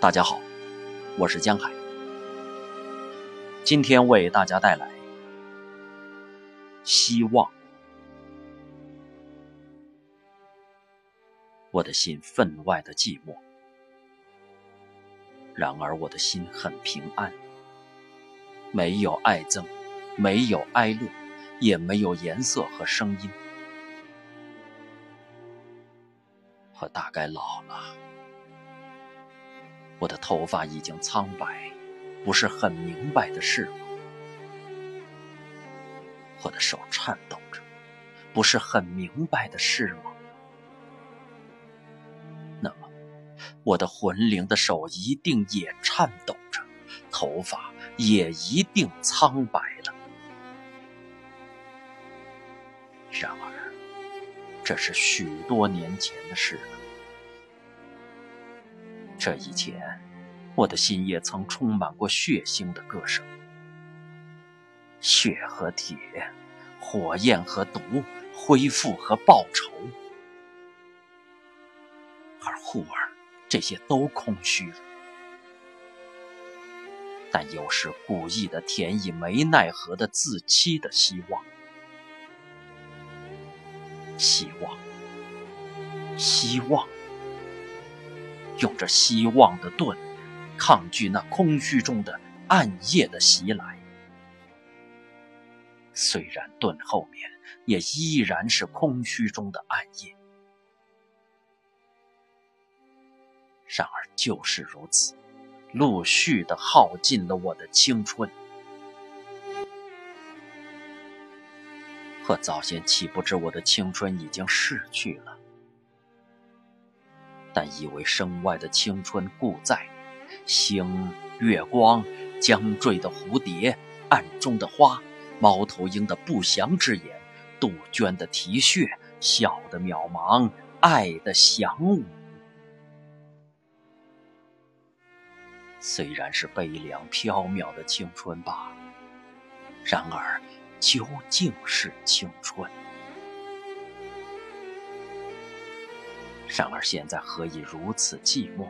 大家好，我是江海，今天为大家带来希望。我的心分外的寂寞，然而我的心很平安，没有爱憎，没有哀乐，也没有颜色和声音。我大概老了。我的头发已经苍白，不是很明白的事吗？我的手颤抖着，不是很明白的事吗？那么，我的魂灵的手一定也颤抖着，头发也一定苍白了。然而，这是许多年前的事了。这以前，我的心也曾充满过血腥的歌声，血和铁，火焰和毒，恢复和报仇。而忽而，这些都空虚了。但又是故意的填以没奈何的自欺的希望，希望，希望。用着希望的盾，抗拒那空虚中的暗夜的袭来。虽然盾后面也依然是空虚中的暗夜，然而就是如此，陆续的耗尽了我的青春。可早先岂不知我的青春已经逝去了？但以为身外的青春故在，星、月光、将坠的蝴蝶、暗中的花、猫头鹰的不祥之言、杜鹃的啼血、笑的渺茫、爱的响舞，虽然是悲凉飘渺的青春吧，然而究竟是青春。然而现在何以如此寂寞？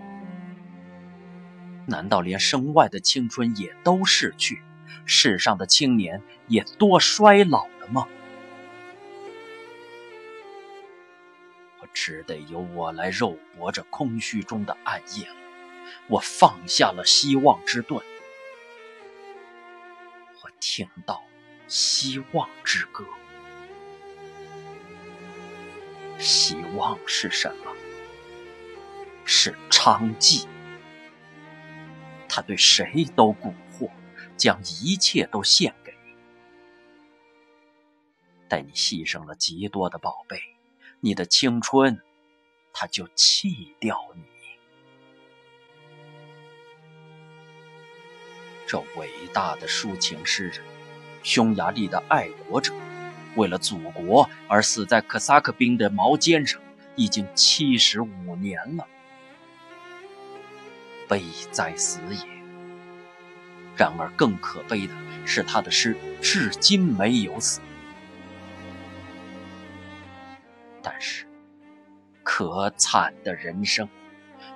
难道连身外的青春也都逝去，世上的青年也多衰老了吗？我只得由我来肉搏这空虚中的暗夜了。我放下了希望之盾，我听到希望之歌。希望是什么？是娼妓。他对谁都蛊惑，将一切都献给你。待你牺牲了极多的宝贝，你的青春，他就弃掉你。这伟大的抒情诗人，匈牙利的爱国者。为了祖国而死在克萨克兵的矛尖上，已经七十五年了。悲哉死也！然而更可悲的是，他的诗至今没有死。但是，可惨的人生，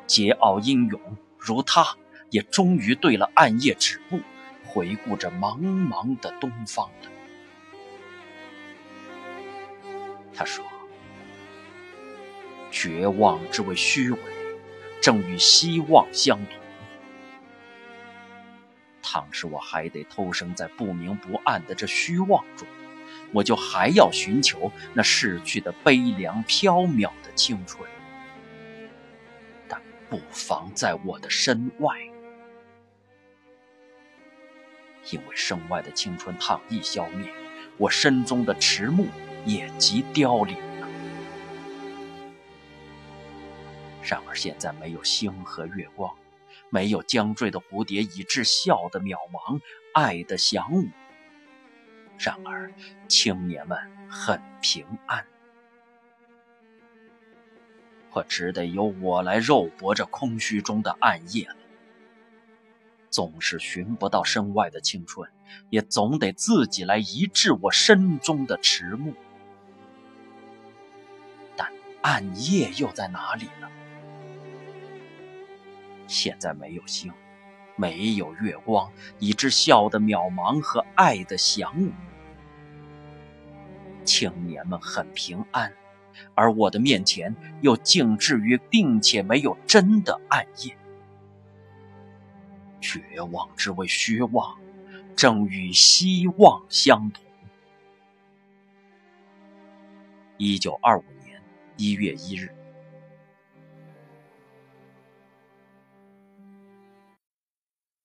桀骜英勇如他，也终于对了暗夜止步，回顾着茫茫的东方了。他说：“绝望之为虚伪，正与希望相同。倘使我还得偷生在不明不暗的这虚妄中，我就还要寻求那逝去的悲凉飘渺的青春。但不妨在我的身外，因为身外的青春倘一消灭，我身中的迟暮。”也即凋零然而现在没有星和月光，没有将坠的蝴蝶，以致笑的渺茫，爱的响舞。然而青年们很平安。我只得由我来肉搏这空虚中的暗夜了。总是寻不到身外的青春，也总得自己来医治我身中的迟暮。但暗夜又在哪里呢？现在没有星，没有月光，以致笑的渺茫和爱的降舞。青年们很平安，而我的面前又静置于并且没有真的暗夜。绝望之为虚妄，正与希望相同。一九二五年一月一日。